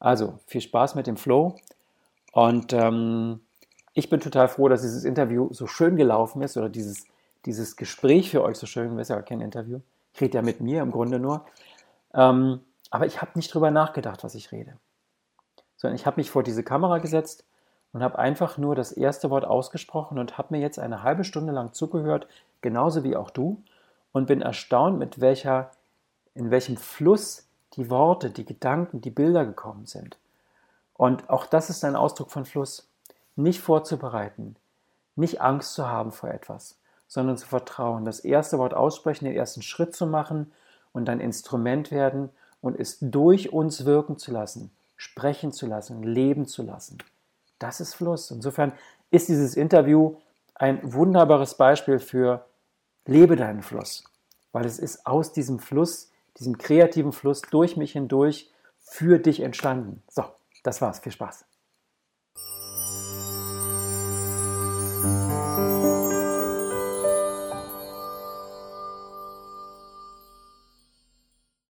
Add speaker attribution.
Speaker 1: Also viel Spaß mit dem Flow und ähm, ich bin total froh, dass dieses Interview so schön gelaufen ist oder dieses, dieses Gespräch für euch so schön, ist ja kein Interview. Ich rede ja mit mir im Grunde nur. Ähm, aber ich habe nicht drüber nachgedacht, was ich rede. Sondern ich habe mich vor diese Kamera gesetzt und habe einfach nur das erste Wort ausgesprochen und habe mir jetzt eine halbe Stunde lang zugehört, genauso wie auch du, und bin erstaunt, mit welcher, in welchem Fluss die Worte, die Gedanken, die Bilder gekommen sind. Und auch das ist ein Ausdruck von Fluss. Nicht vorzubereiten, nicht Angst zu haben vor etwas, sondern zu vertrauen. Das erste Wort aussprechen, den ersten Schritt zu machen und ein Instrument werden und es durch uns wirken zu lassen, sprechen zu lassen, leben zu lassen. Das ist Fluss. Insofern ist dieses Interview ein wunderbares Beispiel für lebe deinen Fluss, weil es ist aus diesem Fluss, diesem kreativen Fluss durch mich hindurch für dich entstanden. So, das war's. Viel Spaß.